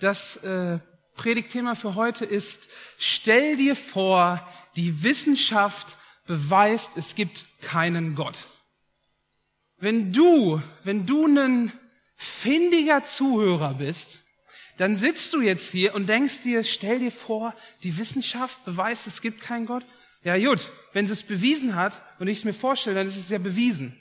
Das äh, Predigtthema für heute ist, stell dir vor, die Wissenschaft beweist, es gibt keinen Gott. Wenn du, wenn du ein findiger Zuhörer bist, dann sitzt du jetzt hier und denkst dir, stell dir vor, die Wissenschaft beweist, es gibt keinen Gott. Ja gut, wenn sie es bewiesen hat und ich es mir vorstelle, dann ist es ja bewiesen.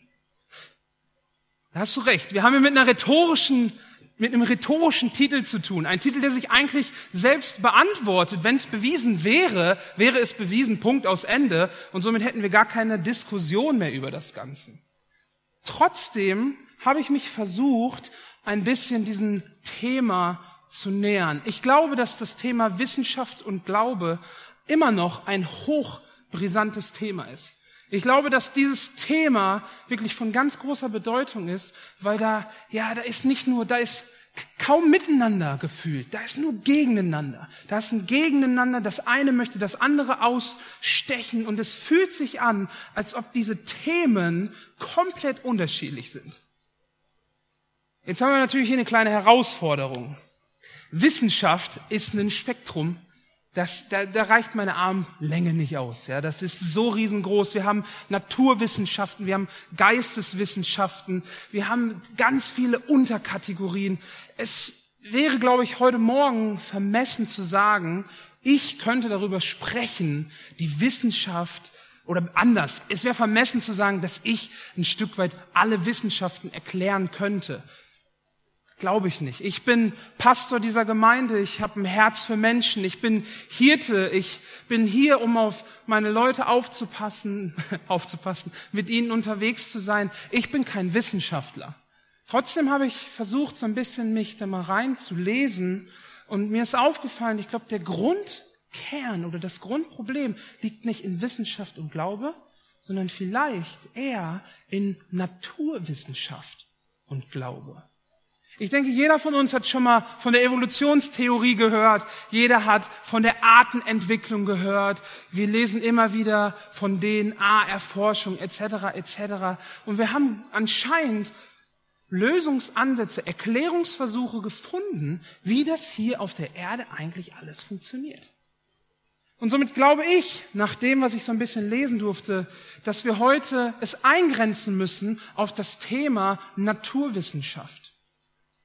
Da hast du recht. Wir haben hier mit einer rhetorischen, mit einem rhetorischen Titel zu tun. Ein Titel, der sich eigentlich selbst beantwortet. Wenn es bewiesen wäre, wäre es bewiesen, Punkt aus Ende. Und somit hätten wir gar keine Diskussion mehr über das Ganze. Trotzdem habe ich mich versucht, ein bisschen diesem Thema zu nähern. Ich glaube, dass das Thema Wissenschaft und Glaube immer noch ein hochbrisantes Thema ist. Ich glaube, dass dieses Thema wirklich von ganz großer Bedeutung ist, weil da, ja, da ist nicht nur, da ist kaum miteinander gefühlt, da ist nur gegeneinander. Da ist ein Gegeneinander, das eine möchte das andere ausstechen und es fühlt sich an, als ob diese Themen komplett unterschiedlich sind. Jetzt haben wir natürlich hier eine kleine Herausforderung. Wissenschaft ist ein Spektrum, das, da, da reicht meine Armlänge nicht aus. Ja, das ist so riesengroß. Wir haben Naturwissenschaften, wir haben Geisteswissenschaften, wir haben ganz viele Unterkategorien. Es wäre, glaube ich, heute Morgen vermessen zu sagen, ich könnte darüber sprechen, die Wissenschaft oder anders. Es wäre vermessen zu sagen, dass ich ein Stück weit alle Wissenschaften erklären könnte. Glaube ich nicht. Ich bin Pastor dieser Gemeinde, ich habe ein Herz für Menschen, ich bin Hirte, ich bin hier, um auf meine Leute aufzupassen, aufzupassen, mit ihnen unterwegs zu sein. Ich bin kein Wissenschaftler. Trotzdem habe ich versucht, so ein bisschen mich da mal reinzulesen und mir ist aufgefallen, ich glaube, der Grundkern oder das Grundproblem liegt nicht in Wissenschaft und Glaube, sondern vielleicht eher in Naturwissenschaft und Glaube. Ich denke, jeder von uns hat schon mal von der Evolutionstheorie gehört. Jeder hat von der Artenentwicklung gehört. Wir lesen immer wieder von DNA-Erforschung etc. etc. Und wir haben anscheinend Lösungsansätze, Erklärungsversuche gefunden, wie das hier auf der Erde eigentlich alles funktioniert. Und somit glaube ich, nach dem, was ich so ein bisschen lesen durfte, dass wir heute es eingrenzen müssen auf das Thema Naturwissenschaft.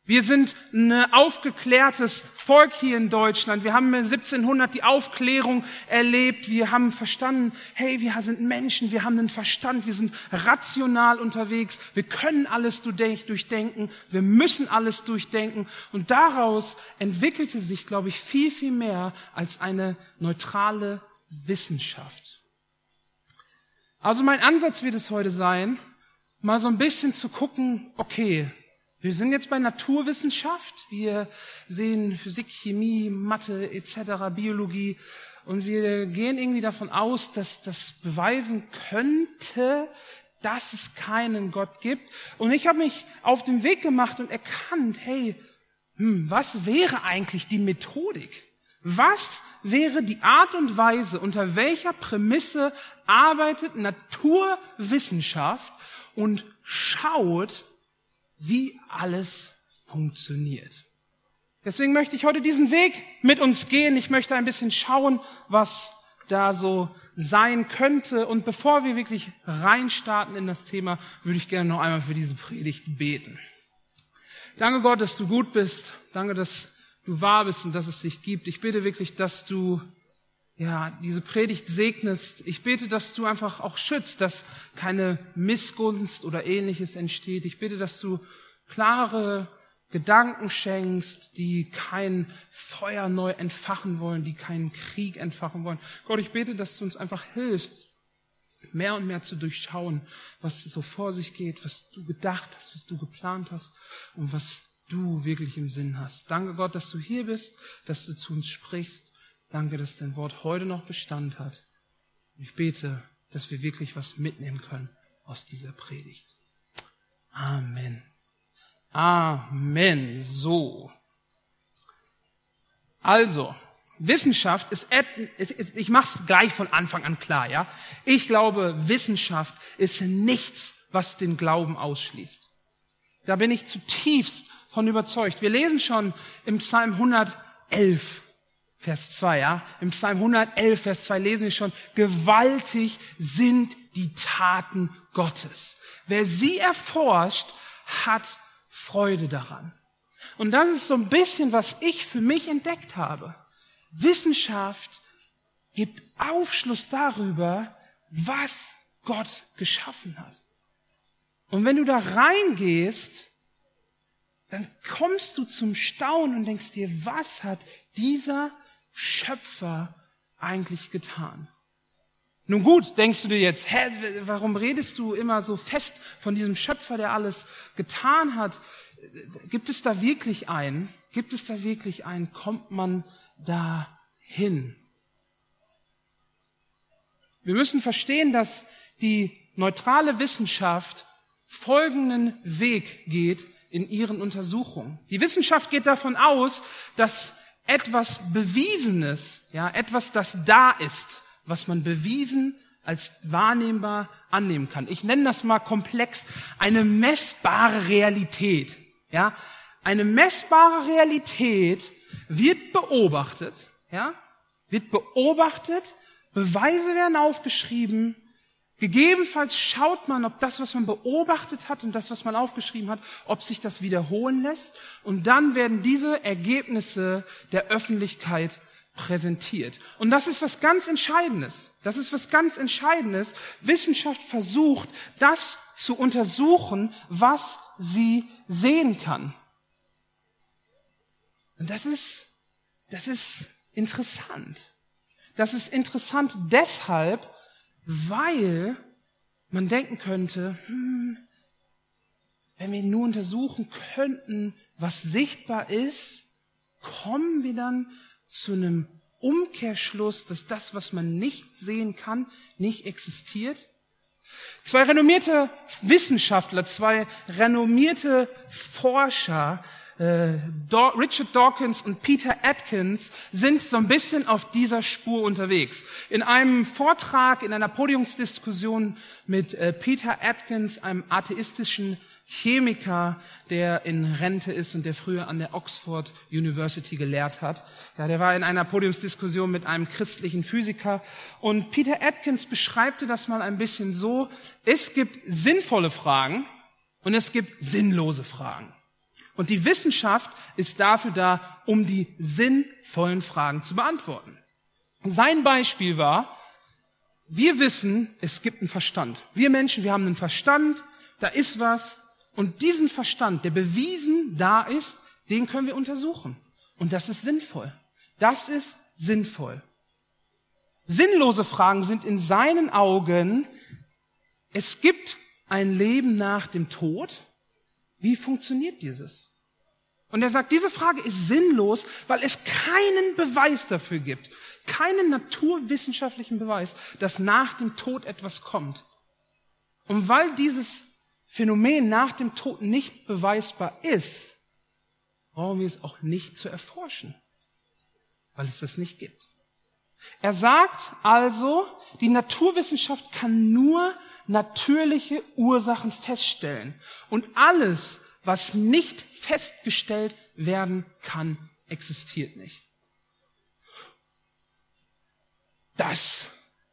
Wir sind ein aufgeklärtes Volk hier in Deutschland. Wir haben 1700 die Aufklärung erlebt. Wir haben verstanden, hey, wir sind Menschen, wir haben einen Verstand, wir sind rational unterwegs. Wir können alles durchdenken, wir müssen alles durchdenken. Und daraus entwickelte sich, glaube ich, viel, viel mehr als eine neutrale Wissenschaft. Also mein Ansatz wird es heute sein, mal so ein bisschen zu gucken, okay, wir sind jetzt bei Naturwissenschaft. Wir sehen Physik, Chemie, Mathe etc., Biologie. Und wir gehen irgendwie davon aus, dass das beweisen könnte, dass es keinen Gott gibt. Und ich habe mich auf den Weg gemacht und erkannt, hey, hm, was wäre eigentlich die Methodik? Was wäre die Art und Weise, unter welcher Prämisse arbeitet Naturwissenschaft und schaut, wie alles funktioniert. Deswegen möchte ich heute diesen Weg mit uns gehen. Ich möchte ein bisschen schauen, was da so sein könnte. Und bevor wir wirklich reinstarten in das Thema, würde ich gerne noch einmal für diese Predigt beten. Danke Gott, dass du gut bist. Danke, dass du wahr bist und dass es dich gibt. Ich bitte wirklich, dass du ja, diese Predigt segnest. Ich bete, dass du einfach auch schützt, dass keine Missgunst oder ähnliches entsteht. Ich bitte, dass du klare Gedanken schenkst, die kein Feuer neu entfachen wollen, die keinen Krieg entfachen wollen. Gott, ich bete, dass du uns einfach hilfst, mehr und mehr zu durchschauen, was so vor sich geht, was du gedacht hast, was du geplant hast und was du wirklich im Sinn hast. Danke Gott, dass du hier bist, dass du zu uns sprichst Danke, dass dein Wort heute noch Bestand hat. Ich bete, dass wir wirklich was mitnehmen können aus dieser Predigt. Amen. Amen. So. Also, Wissenschaft ist, ich mache es gleich von Anfang an klar, ja. Ich glaube, Wissenschaft ist nichts, was den Glauben ausschließt. Da bin ich zutiefst von überzeugt. Wir lesen schon im Psalm 111, Vers 2, ja. Im Psalm 111, Vers 2 lesen wir schon, gewaltig sind die Taten Gottes. Wer sie erforscht, hat Freude daran. Und das ist so ein bisschen, was ich für mich entdeckt habe. Wissenschaft gibt Aufschluss darüber, was Gott geschaffen hat. Und wenn du da reingehst, dann kommst du zum Staunen und denkst dir, was hat dieser Schöpfer eigentlich getan? Nun gut, denkst du dir jetzt, hä, warum redest du immer so fest von diesem Schöpfer, der alles getan hat? Gibt es da wirklich einen? Gibt es da wirklich einen? Kommt man da hin? Wir müssen verstehen, dass die neutrale Wissenschaft folgenden Weg geht in ihren Untersuchungen. Die Wissenschaft geht davon aus, dass etwas Bewiesenes, ja, etwas, das da ist, was man bewiesen als wahrnehmbar annehmen kann. Ich nenne das mal komplex eine messbare Realität. Ja, eine messbare Realität wird beobachtet, ja, wird beobachtet, Beweise werden aufgeschrieben, gegebenenfalls schaut man, ob das, was man beobachtet hat und das, was man aufgeschrieben hat, ob sich das wiederholen lässt und dann werden diese Ergebnisse der Öffentlichkeit präsentiert. Und das ist was ganz Entscheidendes. Das ist was ganz Entscheidendes. Wissenschaft versucht, das zu untersuchen, was sie sehen kann. Und das ist, das ist interessant. Das ist interessant deshalb, weil man denken könnte, hm, wenn wir nur untersuchen könnten, was sichtbar ist, kommen wir dann zu einem Umkehrschluss, dass das, was man nicht sehen kann, nicht existiert? Zwei renommierte Wissenschaftler, zwei renommierte Forscher, Richard Dawkins und Peter Atkins sind so ein bisschen auf dieser Spur unterwegs. In einem Vortrag, in einer Podiumsdiskussion mit äh, Peter Atkins, einem atheistischen Chemiker, der in Rente ist und der früher an der Oxford University gelehrt hat. Ja, der war in einer Podiumsdiskussion mit einem christlichen Physiker und Peter Atkins beschreibte das mal ein bisschen so, es gibt sinnvolle Fragen und es gibt sinnlose Fragen. Und die Wissenschaft ist dafür da, um die sinnvollen Fragen zu beantworten. Sein Beispiel war, wir wissen, es gibt einen Verstand. Wir Menschen, wir haben einen Verstand, da ist was, und diesen Verstand, der bewiesen da ist, den können wir untersuchen. Und das ist sinnvoll. Das ist sinnvoll. Sinnlose Fragen sind in seinen Augen, es gibt ein Leben nach dem Tod. Wie funktioniert dieses? Und er sagt, diese Frage ist sinnlos, weil es keinen Beweis dafür gibt. Keinen naturwissenschaftlichen Beweis, dass nach dem Tod etwas kommt. Und weil dieses Phänomen nach dem Tod nicht beweisbar ist, brauchen wir es auch nicht zu erforschen, weil es das nicht gibt. Er sagt also, die Naturwissenschaft kann nur natürliche Ursachen feststellen und alles, was nicht festgestellt werden kann, existiert nicht. Das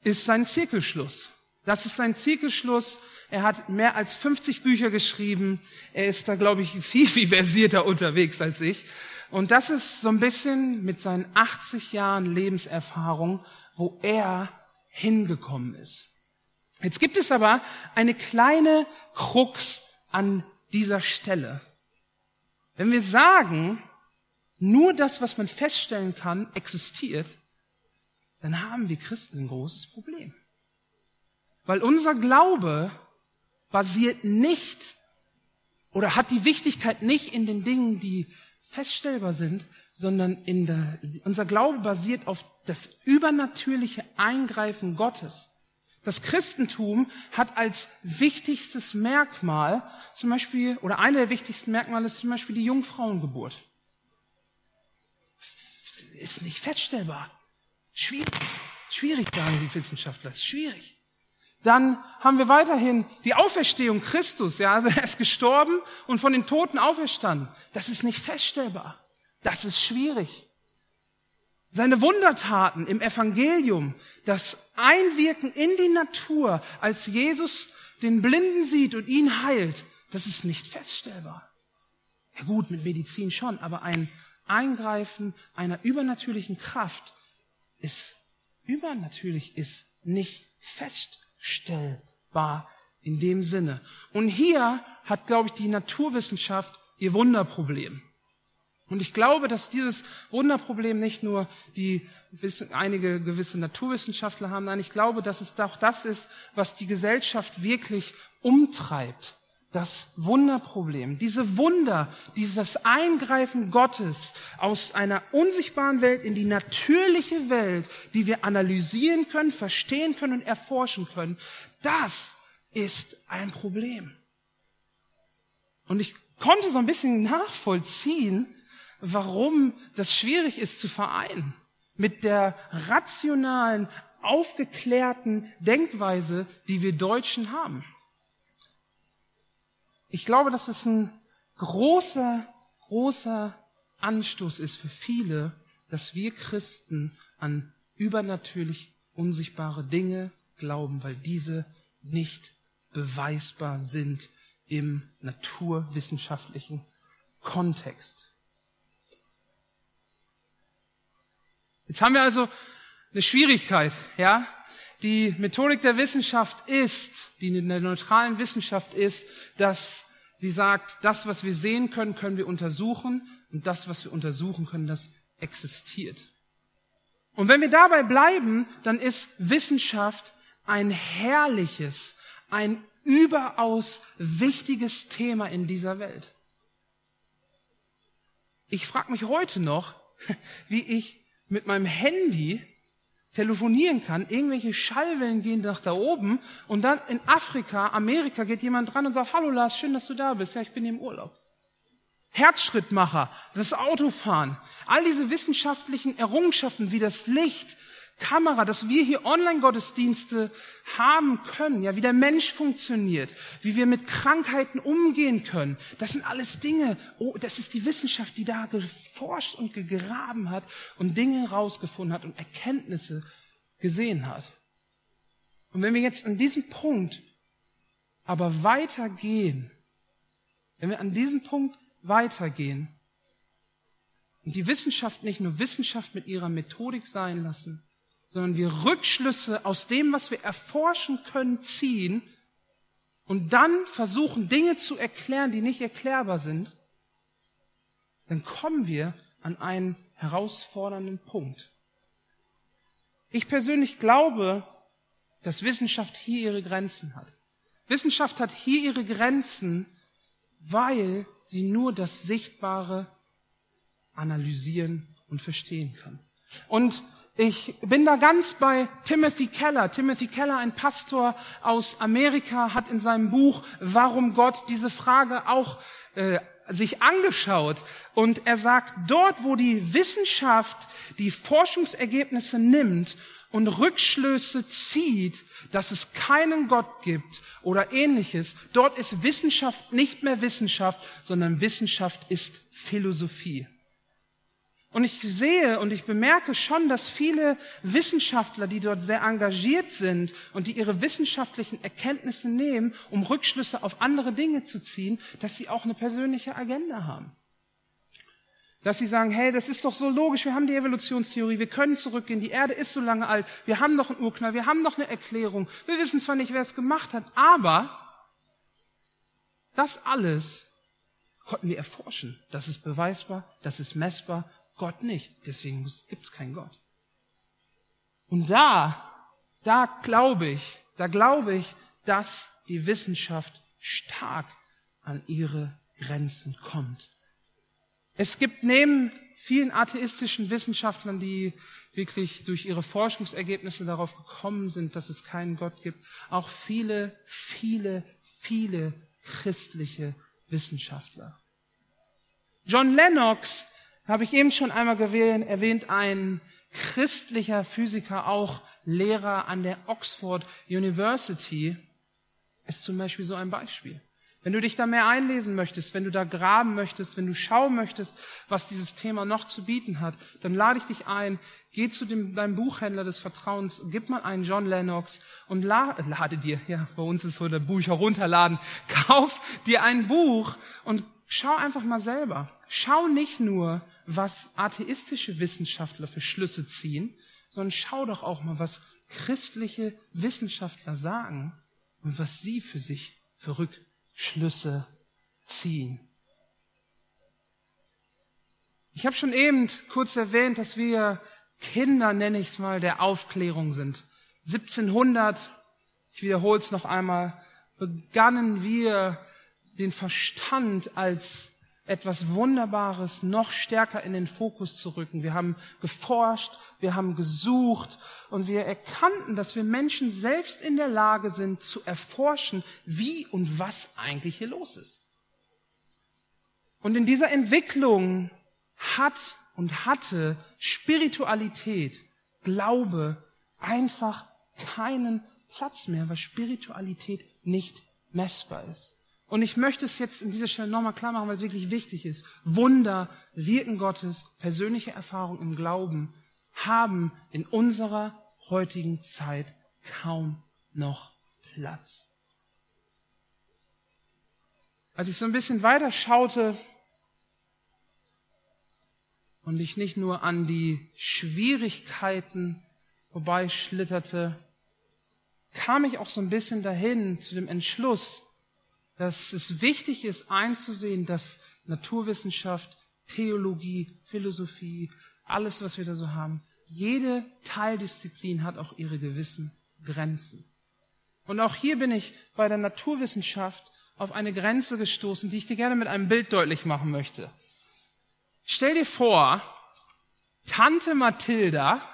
ist sein Zirkelschluss. Das ist sein Zirkelschluss er hat mehr als 50 Bücher geschrieben. Er ist da, glaube ich, viel, viel versierter unterwegs als ich. Und das ist so ein bisschen mit seinen 80 Jahren Lebenserfahrung, wo er hingekommen ist. Jetzt gibt es aber eine kleine Krux an dieser Stelle. Wenn wir sagen, nur das, was man feststellen kann, existiert, dann haben wir Christen ein großes Problem. Weil unser Glaube basiert nicht oder hat die Wichtigkeit nicht in den Dingen, die feststellbar sind, sondern in der, unser Glaube basiert auf das übernatürliche Eingreifen Gottes. Das Christentum hat als wichtigstes Merkmal zum Beispiel, oder eine der wichtigsten Merkmale ist zum Beispiel die Jungfrauengeburt. Ist nicht feststellbar. Schwierig. Schwierig, sagen die Wissenschaftler. Schwierig. Dann haben wir weiterhin die Auferstehung Christus. Ja, also er ist gestorben und von den Toten auferstanden. Das ist nicht feststellbar. Das ist schwierig. Seine Wundertaten im Evangelium, das Einwirken in die Natur, als Jesus den Blinden sieht und ihn heilt, das ist nicht feststellbar. Ja gut, mit Medizin schon, aber ein Eingreifen einer übernatürlichen Kraft ist übernatürlich, ist nicht feststellbar in dem Sinne. Und hier hat, glaube ich, die Naturwissenschaft ihr Wunderproblem. Und ich glaube, dass dieses Wunderproblem nicht nur die einige gewisse Naturwissenschaftler haben, nein, ich glaube, dass es auch das ist, was die Gesellschaft wirklich umtreibt. Das Wunderproblem, diese Wunder, dieses Eingreifen Gottes aus einer unsichtbaren Welt in die natürliche Welt, die wir analysieren können, verstehen können und erforschen können, das ist ein Problem. Und ich konnte so ein bisschen nachvollziehen, warum das schwierig ist zu vereinen mit der rationalen, aufgeklärten Denkweise, die wir Deutschen haben. Ich glaube, dass es ein großer, großer Anstoß ist für viele, dass wir Christen an übernatürlich unsichtbare Dinge glauben, weil diese nicht beweisbar sind im naturwissenschaftlichen Kontext. Jetzt haben wir also eine Schwierigkeit, ja. Die Methodik der Wissenschaft ist, die in der neutralen Wissenschaft ist, dass sie sagt, das, was wir sehen können, können wir untersuchen und das, was wir untersuchen können, das existiert. Und wenn wir dabei bleiben, dann ist Wissenschaft ein herrliches, ein überaus wichtiges Thema in dieser Welt. Ich frage mich heute noch, wie ich mit meinem Handy telefonieren kann, irgendwelche Schallwellen gehen nach da oben und dann in Afrika, Amerika geht jemand dran und sagt, hallo Lars, schön, dass du da bist. Ja, ich bin im Urlaub. Herzschrittmacher, das Autofahren, all diese wissenschaftlichen Errungenschaften wie das Licht, Kamera, dass wir hier Online-Gottesdienste haben können, ja, wie der Mensch funktioniert, wie wir mit Krankheiten umgehen können. Das sind alles Dinge, oh, das ist die Wissenschaft, die da geforscht und gegraben hat und Dinge rausgefunden hat und Erkenntnisse gesehen hat. Und wenn wir jetzt an diesem Punkt aber weitergehen, wenn wir an diesem Punkt weitergehen und die Wissenschaft nicht nur Wissenschaft mit ihrer Methodik sein lassen, sondern wir Rückschlüsse aus dem, was wir erforschen können, ziehen und dann versuchen, Dinge zu erklären, die nicht erklärbar sind, dann kommen wir an einen herausfordernden Punkt. Ich persönlich glaube, dass Wissenschaft hier ihre Grenzen hat. Wissenschaft hat hier ihre Grenzen, weil sie nur das Sichtbare analysieren und verstehen kann. Und ich bin da ganz bei Timothy Keller. Timothy Keller, ein Pastor aus Amerika, hat in seinem Buch Warum Gott diese Frage auch äh, sich angeschaut. Und er sagt, dort, wo die Wissenschaft die Forschungsergebnisse nimmt und Rückschlüsse zieht, dass es keinen Gott gibt oder ähnliches, dort ist Wissenschaft nicht mehr Wissenschaft, sondern Wissenschaft ist Philosophie. Und ich sehe und ich bemerke schon, dass viele Wissenschaftler, die dort sehr engagiert sind und die ihre wissenschaftlichen Erkenntnisse nehmen, um Rückschlüsse auf andere Dinge zu ziehen, dass sie auch eine persönliche Agenda haben. Dass sie sagen, hey, das ist doch so logisch, wir haben die Evolutionstheorie, wir können zurückgehen, die Erde ist so lange alt, wir haben noch einen Urknall, wir haben noch eine Erklärung, wir wissen zwar nicht, wer es gemacht hat, aber das alles konnten wir erforschen. Das ist beweisbar, das ist messbar Gott nicht. Deswegen gibt es keinen Gott. Und da, da glaube ich, da glaube ich, dass die Wissenschaft stark an ihre Grenzen kommt. Es gibt neben vielen atheistischen Wissenschaftlern, die wirklich durch ihre Forschungsergebnisse darauf gekommen sind, dass es keinen Gott gibt, auch viele, viele, viele christliche Wissenschaftler. John Lennox habe ich eben schon einmal erwähnt, ein christlicher Physiker, auch Lehrer an der Oxford University ist zum Beispiel so ein Beispiel. Wenn du dich da mehr einlesen möchtest, wenn du da graben möchtest, wenn du schauen möchtest, was dieses Thema noch zu bieten hat, dann lade ich dich ein, geh zu dem, deinem Buchhändler des Vertrauens, gib mal einen John Lennox und la, lade dir, ja, bei uns ist so der Buch herunterladen, kauf dir ein Buch und schau einfach mal selber. Schau nicht nur, was atheistische Wissenschaftler für Schlüsse ziehen, sondern schau doch auch mal, was christliche Wissenschaftler sagen und was sie für sich für Rückschlüsse ziehen. Ich habe schon eben kurz erwähnt, dass wir Kinder, nenne ich es mal, der Aufklärung sind. 1700, ich wiederhole es noch einmal, begannen wir den Verstand als etwas Wunderbares noch stärker in den Fokus zu rücken. Wir haben geforscht, wir haben gesucht und wir erkannten, dass wir Menschen selbst in der Lage sind zu erforschen, wie und was eigentlich hier los ist. Und in dieser Entwicklung hat und hatte Spiritualität, Glaube einfach keinen Platz mehr, weil Spiritualität nicht messbar ist. Und ich möchte es jetzt in dieser Stelle nochmal klar machen, weil es wirklich wichtig ist. Wunder, Wirken Gottes, persönliche Erfahrung im Glauben haben in unserer heutigen Zeit kaum noch Platz. Als ich so ein bisschen weiter schaute und ich nicht nur an die Schwierigkeiten vorbeischlitterte, kam ich auch so ein bisschen dahin zu dem Entschluss, dass es wichtig ist einzusehen, dass Naturwissenschaft, Theologie, Philosophie, alles, was wir da so haben, jede Teildisziplin hat auch ihre gewissen Grenzen. Und auch hier bin ich bei der Naturwissenschaft auf eine Grenze gestoßen, die ich dir gerne mit einem Bild deutlich machen möchte. Stell dir vor, Tante Mathilda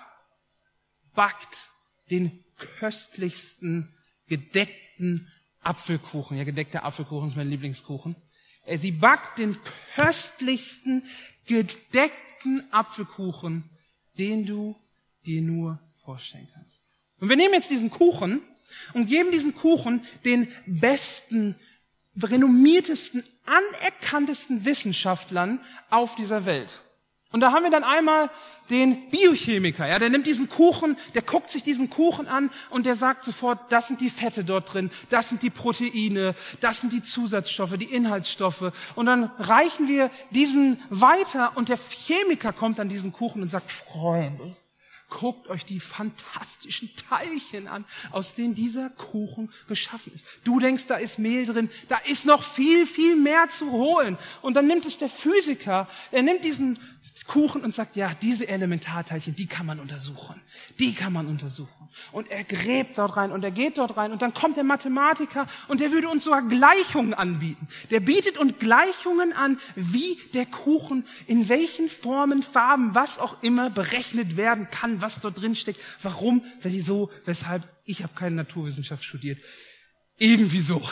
backt den köstlichsten, gedeckten Apfelkuchen. Ja, gedeckter Apfelkuchen ist mein Lieblingskuchen. Äh, sie backt den köstlichsten, gedeckten Apfelkuchen, den du dir nur vorstellen kannst. Und wir nehmen jetzt diesen Kuchen und geben diesen Kuchen den besten, renommiertesten, anerkanntesten Wissenschaftlern auf dieser Welt. Und da haben wir dann einmal den Biochemiker, ja, der nimmt diesen Kuchen, der guckt sich diesen Kuchen an und der sagt sofort, das sind die Fette dort drin, das sind die Proteine, das sind die Zusatzstoffe, die Inhaltsstoffe. Und dann reichen wir diesen weiter und der Chemiker kommt an diesen Kuchen und sagt, Freunde, guckt euch die fantastischen Teilchen an, aus denen dieser Kuchen beschaffen ist. Du denkst, da ist Mehl drin, da ist noch viel, viel mehr zu holen. Und dann nimmt es der Physiker, er nimmt diesen Kuchen und sagt, ja, diese Elementarteilchen, die kann man untersuchen. Die kann man untersuchen. Und er gräbt dort rein und er geht dort rein und dann kommt der Mathematiker und der würde uns sogar Gleichungen anbieten. Der bietet uns Gleichungen an, wie der Kuchen in welchen Formen, Farben, was auch immer berechnet werden kann, was dort drin steckt. Warum, wieso, weshalb? Ich habe keine Naturwissenschaft studiert. Irgendwie so.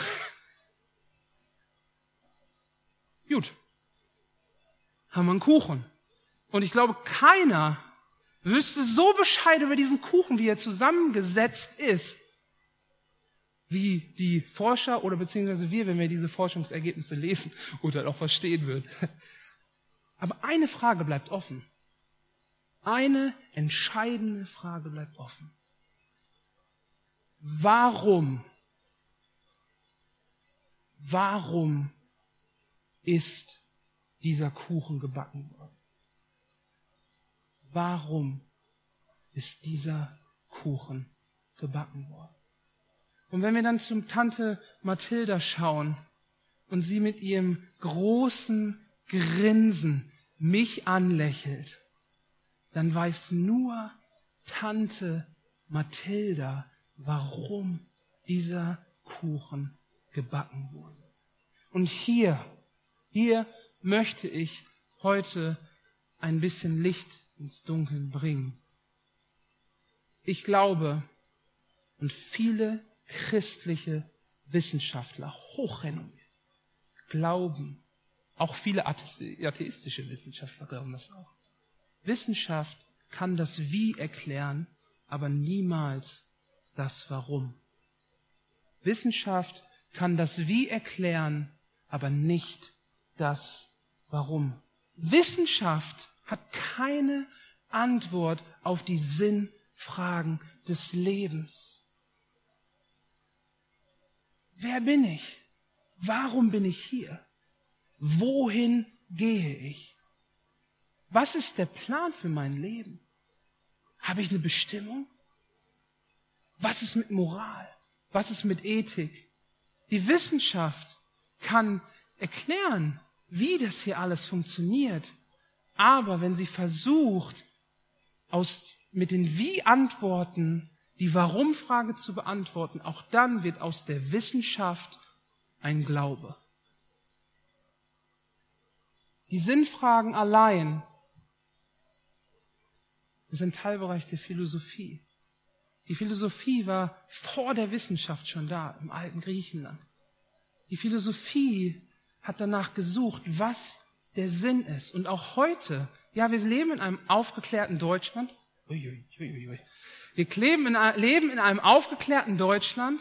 Gut. Haben wir einen Kuchen. Und ich glaube, keiner wüsste so Bescheid über diesen Kuchen, wie er zusammengesetzt ist, wie die Forscher oder beziehungsweise wir, wenn wir diese Forschungsergebnisse lesen oder auch verstehen würden. Aber eine Frage bleibt offen. Eine entscheidende Frage bleibt offen. Warum? Warum ist dieser Kuchen gebacken worden? Warum ist dieser Kuchen gebacken worden? Und wenn wir dann zum Tante Mathilda schauen und sie mit ihrem großen Grinsen mich anlächelt, dann weiß nur Tante Mathilda, warum dieser Kuchen gebacken wurde. Und hier, hier möchte ich heute ein bisschen Licht ins Dunkeln bringen. Ich glaube, und viele christliche Wissenschaftler, hochrenommiert, glauben, auch viele atheistische Wissenschaftler glauben das auch. Wissenschaft kann das Wie erklären, aber niemals das Warum. Wissenschaft kann das Wie erklären, aber nicht das Warum. Wissenschaft hat keine Antwort auf die Sinnfragen des Lebens. Wer bin ich? Warum bin ich hier? Wohin gehe ich? Was ist der Plan für mein Leben? Habe ich eine Bestimmung? Was ist mit Moral? Was ist mit Ethik? Die Wissenschaft kann erklären, wie das hier alles funktioniert. Aber wenn sie versucht, aus, mit den Wie-Antworten die Warum-Frage zu beantworten, auch dann wird aus der Wissenschaft ein Glaube. Die Sinnfragen allein sind Teilbereich der Philosophie. Die Philosophie war vor der Wissenschaft schon da, im alten Griechenland. Die Philosophie hat danach gesucht, was der Sinn ist. Und auch heute, ja, wir leben in einem aufgeklärten Deutschland. Wir leben in einem aufgeklärten Deutschland,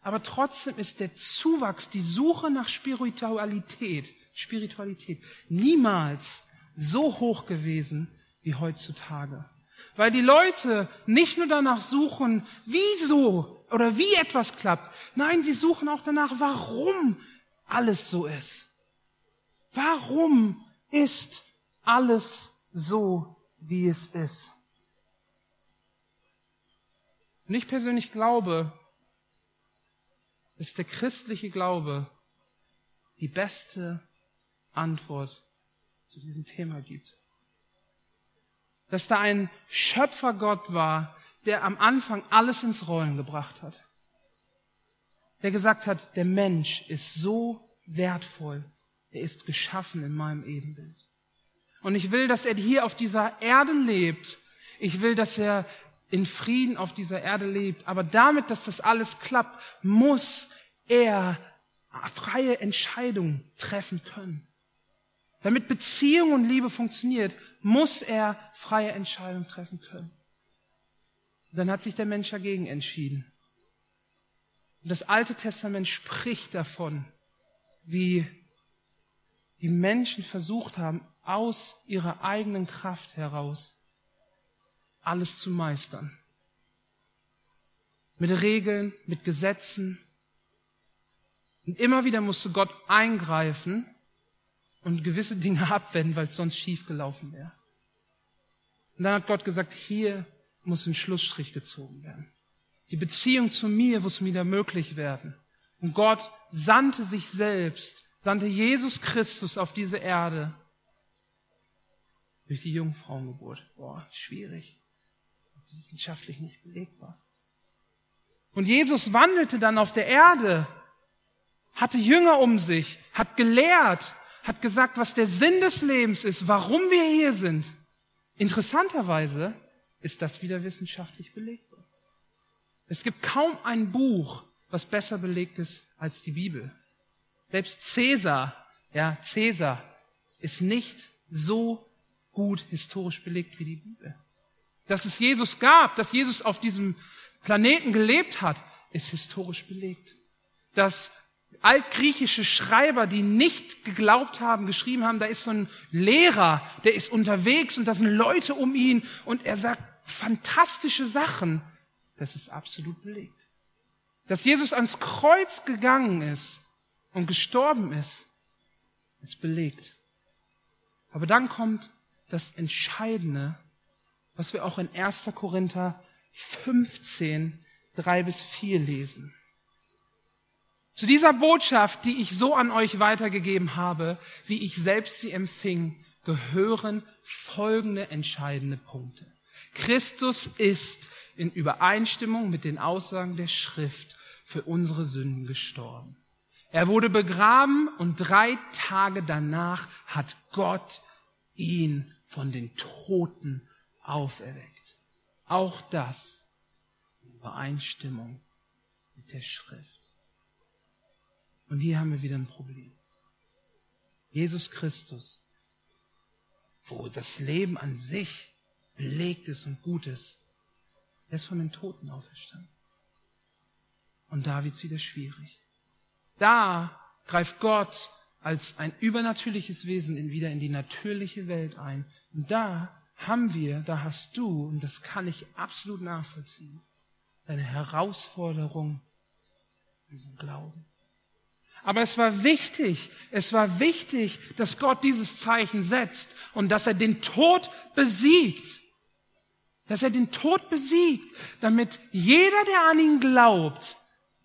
aber trotzdem ist der Zuwachs, die Suche nach Spiritualität, Spiritualität niemals so hoch gewesen wie heutzutage. Weil die Leute nicht nur danach suchen, wieso oder wie etwas klappt. Nein, sie suchen auch danach, warum alles so ist. Warum ist alles so, wie es ist? Und ich persönlich glaube, dass der christliche Glaube die beste Antwort zu diesem Thema gibt dass da ein Schöpfergott war, der am Anfang alles ins Rollen gebracht hat. Der gesagt hat, der Mensch ist so wertvoll, er ist geschaffen in meinem Ebenbild. Und ich will, dass er hier auf dieser Erde lebt. Ich will, dass er in Frieden auf dieser Erde lebt. Aber damit, dass das alles klappt, muss er freie Entscheidungen treffen können. Damit Beziehung und Liebe funktioniert, muss er freie Entscheidungen treffen können. Und dann hat sich der Mensch dagegen entschieden. Und das Alte Testament spricht davon, wie die Menschen versucht haben, aus ihrer eigenen Kraft heraus alles zu meistern. Mit Regeln, mit Gesetzen. Und immer wieder musste Gott eingreifen und gewisse Dinge abwenden, weil es sonst schief gelaufen wäre. Und dann hat Gott gesagt, hier muss ein Schlussstrich gezogen werden. Die Beziehung zu mir muss wieder möglich werden. Und Gott sandte sich selbst, sandte Jesus Christus auf diese Erde durch die Jungfrauengeburt. Boah, schwierig. Das ist wissenschaftlich nicht belegbar. Und Jesus wandelte dann auf der Erde, hatte Jünger um sich, hat gelehrt, hat gesagt, was der Sinn des Lebens ist, warum wir hier sind. Interessanterweise ist das wieder wissenschaftlich belegbar. Es gibt kaum ein Buch, was besser belegt ist als die Bibel. Selbst Cäsar, ja, Cäsar ist nicht so gut historisch belegt wie die Bibel. Dass es Jesus gab, dass Jesus auf diesem Planeten gelebt hat, ist historisch belegt. Dass altgriechische Schreiber, die nicht geglaubt haben, geschrieben haben, da ist so ein Lehrer, der ist unterwegs und da sind Leute um ihn und er sagt fantastische Sachen. Das ist absolut belegt. Dass Jesus ans Kreuz gegangen ist und gestorben ist, ist belegt. Aber dann kommt das Entscheidende, was wir auch in 1. Korinther 15, 3 bis 4 lesen. Zu dieser Botschaft, die ich so an euch weitergegeben habe, wie ich selbst sie empfing, gehören folgende entscheidende Punkte. Christus ist in Übereinstimmung mit den Aussagen der Schrift für unsere Sünden gestorben. Er wurde begraben und drei Tage danach hat Gott ihn von den Toten auferweckt. Auch das in Übereinstimmung mit der Schrift. Und hier haben wir wieder ein Problem. Jesus Christus, wo das Leben an sich belegt ist und gut ist, Er ist von den Toten auferstanden. Und da wird's wieder schwierig. Da greift Gott als ein übernatürliches Wesen wieder in die natürliche Welt ein. Und da haben wir, da hast du, und das kann ich absolut nachvollziehen, eine Herausforderung diesem Glauben. Aber es war wichtig, es war wichtig, dass Gott dieses Zeichen setzt und dass er den Tod besiegt. Dass er den Tod besiegt, damit jeder, der an ihn glaubt,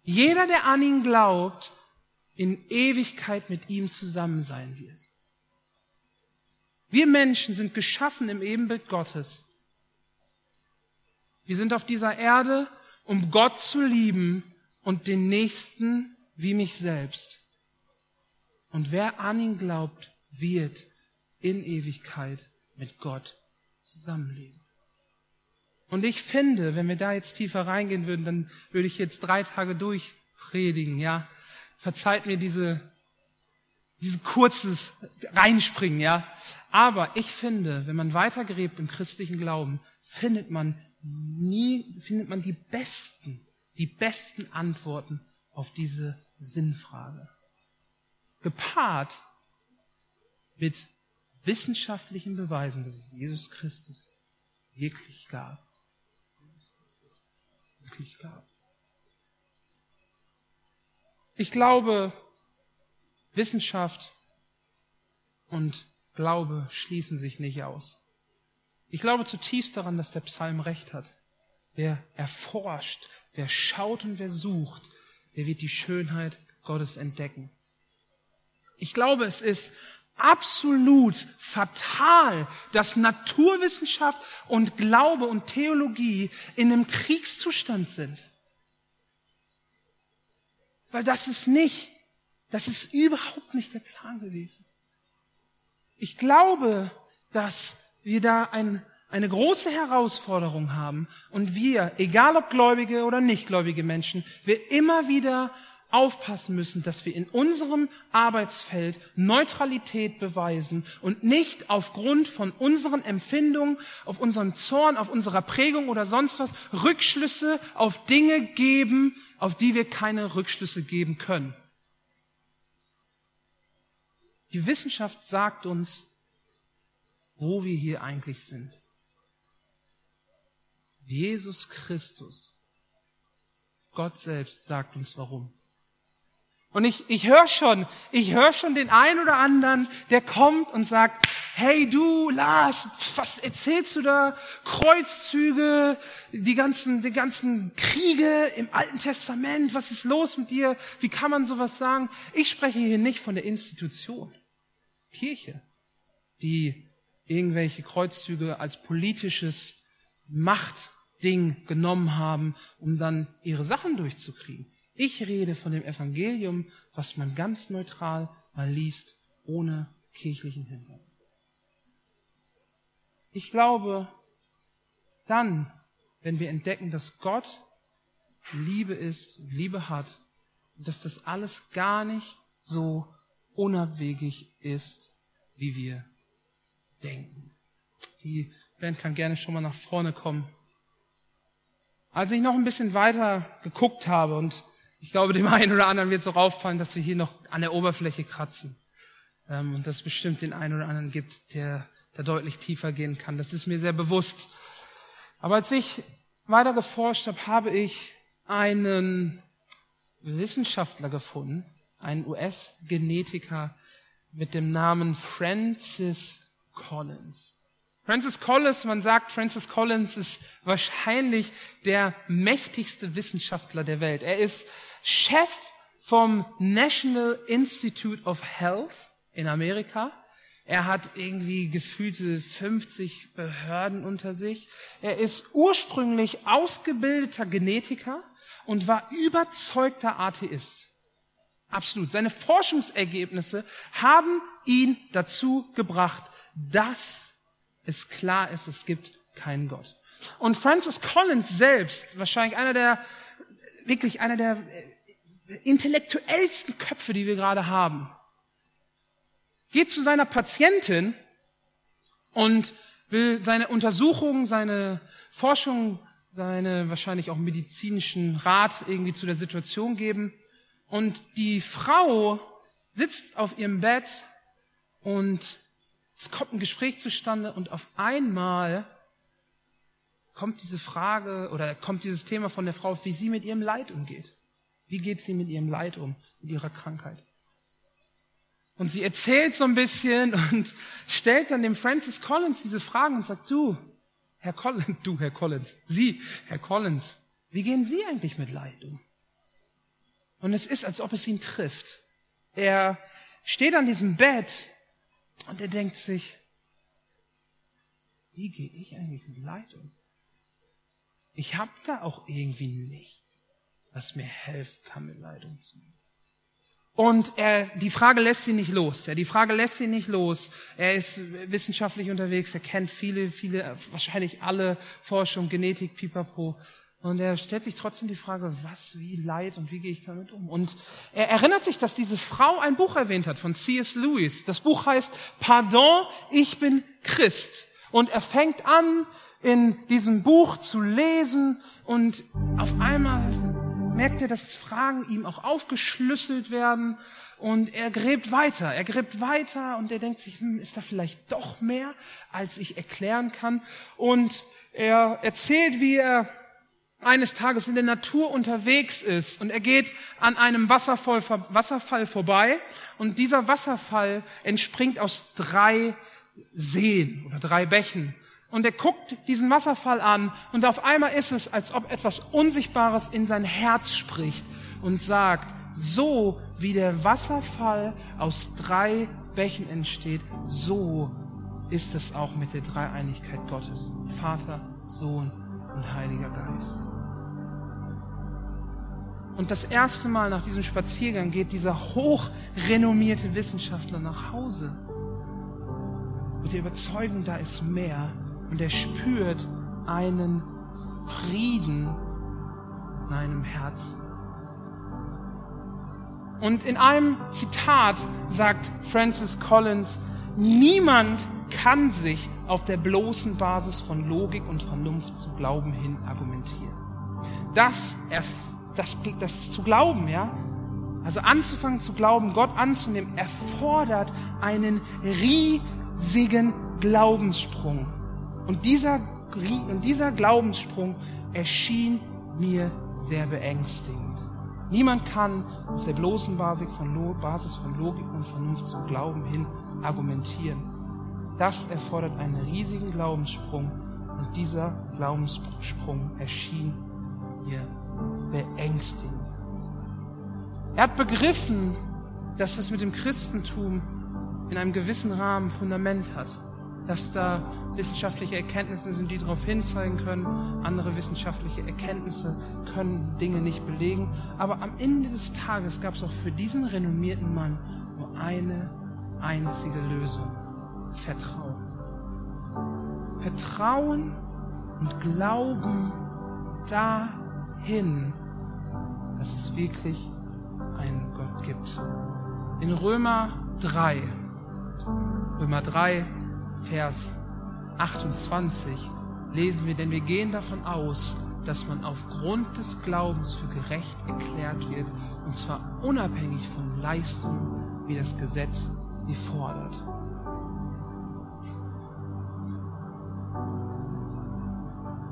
jeder, der an ihn glaubt, in Ewigkeit mit ihm zusammen sein wird. Wir Menschen sind geschaffen im Ebenbild Gottes. Wir sind auf dieser Erde, um Gott zu lieben und den Nächsten wie mich selbst. Und wer an ihn glaubt, wird in Ewigkeit mit Gott zusammenleben. Und ich finde, wenn wir da jetzt tiefer reingehen würden, dann würde ich jetzt drei Tage durchpredigen, ja. Verzeiht mir diese, diese kurzes Reinspringen, ja. Aber ich finde, wenn man weitergräbt im christlichen Glauben, findet man nie, findet man die besten, die besten Antworten auf diese Sinnfrage. Gepaart mit wissenschaftlichen Beweisen, dass es Jesus Christus wirklich gab. Wirklich gab. Ich glaube, Wissenschaft und Glaube schließen sich nicht aus. Ich glaube zutiefst daran, dass der Psalm recht hat. Wer erforscht, wer schaut und wer sucht, der wird die Schönheit Gottes entdecken. Ich glaube, es ist absolut fatal, dass Naturwissenschaft und Glaube und Theologie in einem Kriegszustand sind. Weil das ist nicht, das ist überhaupt nicht der Plan gewesen. Ich glaube, dass wir da ein eine große Herausforderung haben und wir, egal ob gläubige oder nichtgläubige Menschen, wir immer wieder aufpassen müssen, dass wir in unserem Arbeitsfeld Neutralität beweisen und nicht aufgrund von unseren Empfindungen, auf unseren Zorn, auf unserer Prägung oder sonst was Rückschlüsse auf Dinge geben, auf die wir keine Rückschlüsse geben können. Die Wissenschaft sagt uns, wo wir hier eigentlich sind. Jesus Christus, Gott selbst sagt uns warum. Und ich, ich höre schon, ich höre schon den einen oder anderen, der kommt und sagt, hey du, Lars, was erzählst du da? Kreuzzüge, die ganzen, die ganzen Kriege im Alten Testament, was ist los mit dir? Wie kann man sowas sagen? Ich spreche hier nicht von der Institution, Kirche, die irgendwelche Kreuzzüge als politisches Macht Ding genommen haben, um dann ihre Sachen durchzukriegen. Ich rede von dem Evangelium, was man ganz neutral mal liest, ohne kirchlichen Hintergrund. Ich glaube, dann, wenn wir entdecken, dass Gott Liebe ist, Liebe hat, dass das alles gar nicht so unabwegig ist, wie wir denken. Die Band kann gerne schon mal nach vorne kommen. Als ich noch ein bisschen weiter geguckt habe und ich glaube, dem einen oder anderen wird so auffallen, dass wir hier noch an der Oberfläche kratzen. Ähm, und dass es bestimmt den einen oder anderen gibt, der da deutlich tiefer gehen kann. Das ist mir sehr bewusst. Aber als ich weiter geforscht habe, habe ich einen Wissenschaftler gefunden, einen US-Genetiker mit dem Namen Francis Collins. Francis Collins, man sagt, Francis Collins ist wahrscheinlich der mächtigste Wissenschaftler der Welt. Er ist Chef vom National Institute of Health in Amerika. Er hat irgendwie gefühlte 50 Behörden unter sich. Er ist ursprünglich ausgebildeter Genetiker und war überzeugter Atheist. Absolut. Seine Forschungsergebnisse haben ihn dazu gebracht, das es klar ist, es gibt keinen Gott. Und Francis Collins selbst, wahrscheinlich einer der, wirklich einer der äh, intellektuellsten Köpfe, die wir gerade haben, geht zu seiner Patientin und will seine Untersuchung, seine Forschung seine wahrscheinlich auch medizinischen Rat irgendwie zu der Situation geben. Und die Frau sitzt auf ihrem Bett und es kommt ein Gespräch zustande und auf einmal kommt diese Frage oder kommt dieses Thema von der Frau, wie sie mit ihrem Leid umgeht. Wie geht sie mit ihrem Leid um, mit ihrer Krankheit? Und sie erzählt so ein bisschen und stellt dann dem Francis Collins diese Fragen und sagt, du, Herr Collins, du, Herr Collins, Sie, Herr Collins, wie gehen Sie eigentlich mit Leid um? Und es ist, als ob es ihn trifft. Er steht an diesem Bett und er denkt sich, wie gehe ich eigentlich mit Leid um? Ich habe da auch irgendwie nichts, was mir helfen kann, mit Leid umzugehen. Und er, die Frage lässt ihn nicht los. Ja, die Frage lässt ihn nicht los. Er ist wissenschaftlich unterwegs. Er kennt viele, viele, wahrscheinlich alle Forschung, Genetik, Pipapo. Und er stellt sich trotzdem die Frage, was, wie Leid und wie gehe ich damit um? Und er erinnert sich, dass diese Frau ein Buch erwähnt hat von C.S. Lewis. Das Buch heißt Pardon, ich bin Christ. Und er fängt an, in diesem Buch zu lesen und auf einmal merkt er, dass Fragen ihm auch aufgeschlüsselt werden und er gräbt weiter, er gräbt weiter und er denkt sich, hm, ist da vielleicht doch mehr, als ich erklären kann und er erzählt, wie er eines Tages in der Natur unterwegs ist und er geht an einem Wasserfall, Wasserfall vorbei und dieser Wasserfall entspringt aus drei Seen oder drei Bächen. Und er guckt diesen Wasserfall an und auf einmal ist es, als ob etwas Unsichtbares in sein Herz spricht und sagt, so wie der Wasserfall aus drei Bächen entsteht, so ist es auch mit der Dreieinigkeit Gottes. Vater, Sohn und Heiliger Geist. Und das erste Mal nach diesem Spaziergang geht dieser hochrenommierte Wissenschaftler nach Hause. Mit der Überzeugung, da ist mehr und er spürt einen Frieden in einem Herzen. Und in einem Zitat sagt Francis Collins, niemand kann sich auf der bloßen Basis von Logik und Vernunft zu Glauben hin argumentieren. Das, das, das zu glauben, ja, also anzufangen zu glauben, Gott anzunehmen, erfordert einen riesigen Glaubenssprung. Und dieser, und dieser Glaubenssprung erschien mir sehr beängstigend. Niemand kann auf der bloßen Basis von, Basis von Logik und Vernunft zum Glauben hin argumentieren. Das erfordert einen riesigen Glaubenssprung und dieser Glaubenssprung erschien mir beängstigend. Er hat begriffen, dass das mit dem Christentum in einem gewissen Rahmen Fundament hat dass da wissenschaftliche Erkenntnisse sind, die darauf hinzeigen können. Andere wissenschaftliche Erkenntnisse können Dinge nicht belegen. Aber am Ende des Tages gab es auch für diesen renommierten Mann nur eine einzige Lösung. Vertrauen. Vertrauen und Glauben dahin, dass es wirklich einen Gott gibt. In Römer 3, Römer 3, Vers 28 lesen wir, denn wir gehen davon aus, dass man aufgrund des Glaubens für gerecht erklärt wird, und zwar unabhängig von Leistungen, wie das Gesetz sie fordert.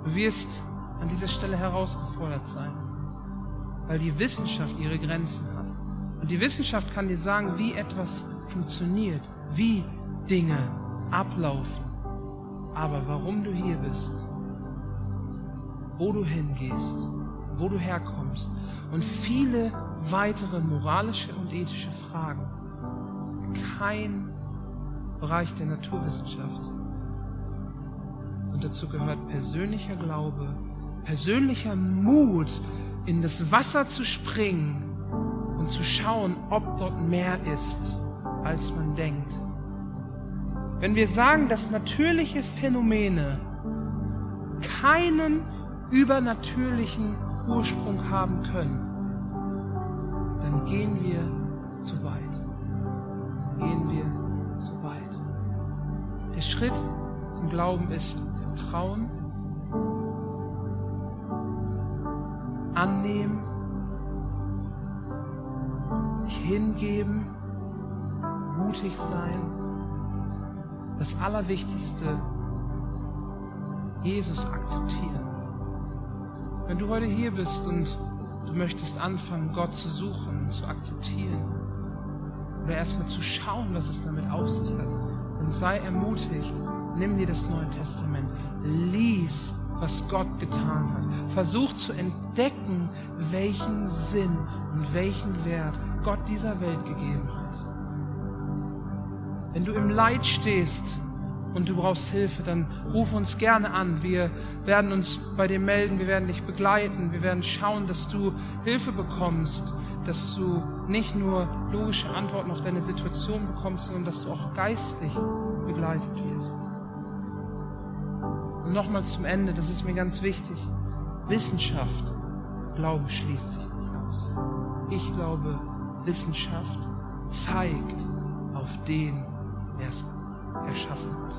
Du wirst an dieser Stelle herausgefordert sein, weil die Wissenschaft ihre Grenzen hat. Und die Wissenschaft kann dir sagen, wie etwas funktioniert, wie Dinge ablaufen. Aber warum du hier bist, wo du hingehst, wo du herkommst und viele weitere moralische und ethische Fragen. Kein Bereich der Naturwissenschaft. Und dazu gehört persönlicher Glaube, persönlicher Mut, in das Wasser zu springen und zu schauen, ob dort mehr ist, als man denkt. Wenn wir sagen, dass natürliche Phänomene keinen übernatürlichen Ursprung haben können, dann gehen wir zu weit. Gehen wir zu weit. Der Schritt zum Glauben ist Vertrauen annehmen, dich hingeben, mutig sein. Das Allerwichtigste, Jesus akzeptieren. Wenn du heute hier bist und du möchtest anfangen, Gott zu suchen, zu akzeptieren, oder erstmal zu schauen, was es damit auf sich hat, dann sei ermutigt, nimm dir das Neue Testament, lies, was Gott getan hat, versuch zu entdecken, welchen Sinn und welchen Wert Gott dieser Welt gegeben hat. Wenn du im Leid stehst, und du brauchst Hilfe, dann ruf uns gerne an. Wir werden uns bei dir melden, wir werden dich begleiten, wir werden schauen, dass du Hilfe bekommst, dass du nicht nur logische Antworten auf deine Situation bekommst, sondern dass du auch geistlich begleitet wirst. Und nochmal zum Ende, das ist mir ganz wichtig. Wissenschaft, Glaube schließt sich nicht aus. Ich glaube, Wissenschaft zeigt auf den, es erschaffen hat.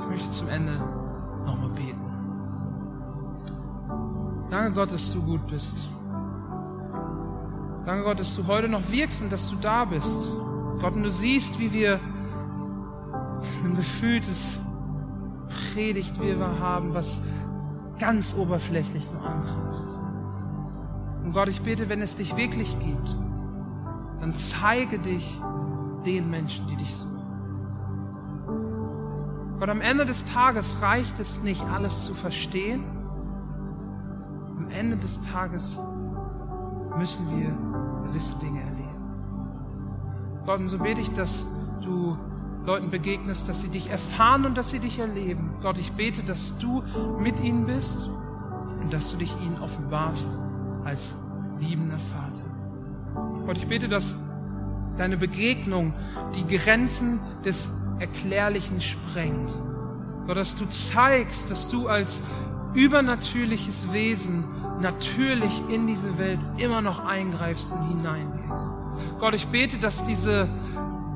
Ich möchte zum Ende nochmal beten. Danke Gott, dass du gut bist. Danke Gott, dass du heute noch wirkst und dass du da bist. Gott, und du siehst, wie wir ein gefühltes Predigtwirrwarr haben, was ganz oberflächlich nur ankratzt. Und Gott, ich bete, wenn es dich wirklich gibt, dann zeige dich den Menschen, die dich suchen. Gott, am Ende des Tages reicht es nicht, alles zu verstehen. Am Ende des Tages müssen wir gewisse Dinge erleben. Gott, und so bete ich, dass du Leuten begegnest, dass sie dich erfahren und dass sie dich erleben. Gott, ich bete, dass du mit ihnen bist und dass du dich ihnen offenbarst als liebender Vater. Gott, ich bete, dass deine Begegnung die Grenzen des Erklärlichen sprengt. Gott, dass du zeigst, dass du als übernatürliches Wesen natürlich in diese Welt immer noch eingreifst und hineingehst. Gott, ich bete, dass diese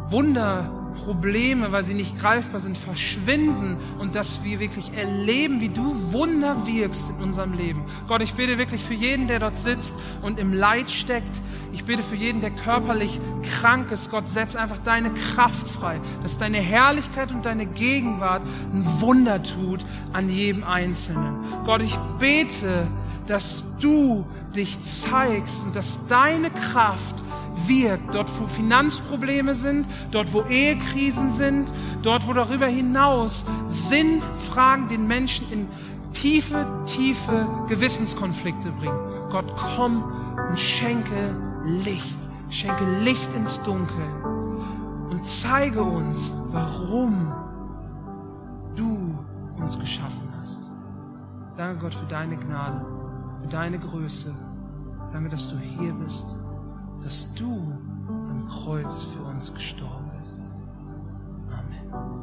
Wunder Probleme, weil sie nicht greifbar sind, verschwinden und dass wir wirklich erleben, wie du Wunder wirkst in unserem Leben. Gott, ich bete wirklich für jeden, der dort sitzt und im Leid steckt. Ich bete für jeden, der körperlich krank ist. Gott, setz einfach deine Kraft frei, dass deine Herrlichkeit und deine Gegenwart ein Wunder tut an jedem Einzelnen. Gott, ich bete, dass du dich zeigst und dass deine Kraft wirkt, dort wo Finanzprobleme sind, dort wo Ehekrisen sind, dort wo darüber hinaus Sinnfragen den Menschen in tiefe, tiefe Gewissenskonflikte bringen. Gott, komm und schenke Licht, schenke Licht ins Dunkel und zeige uns, warum du uns geschaffen hast. Danke Gott für deine Gnade, für deine Größe. Danke, dass du hier bist dass du am Kreuz für uns gestorben bist. Amen.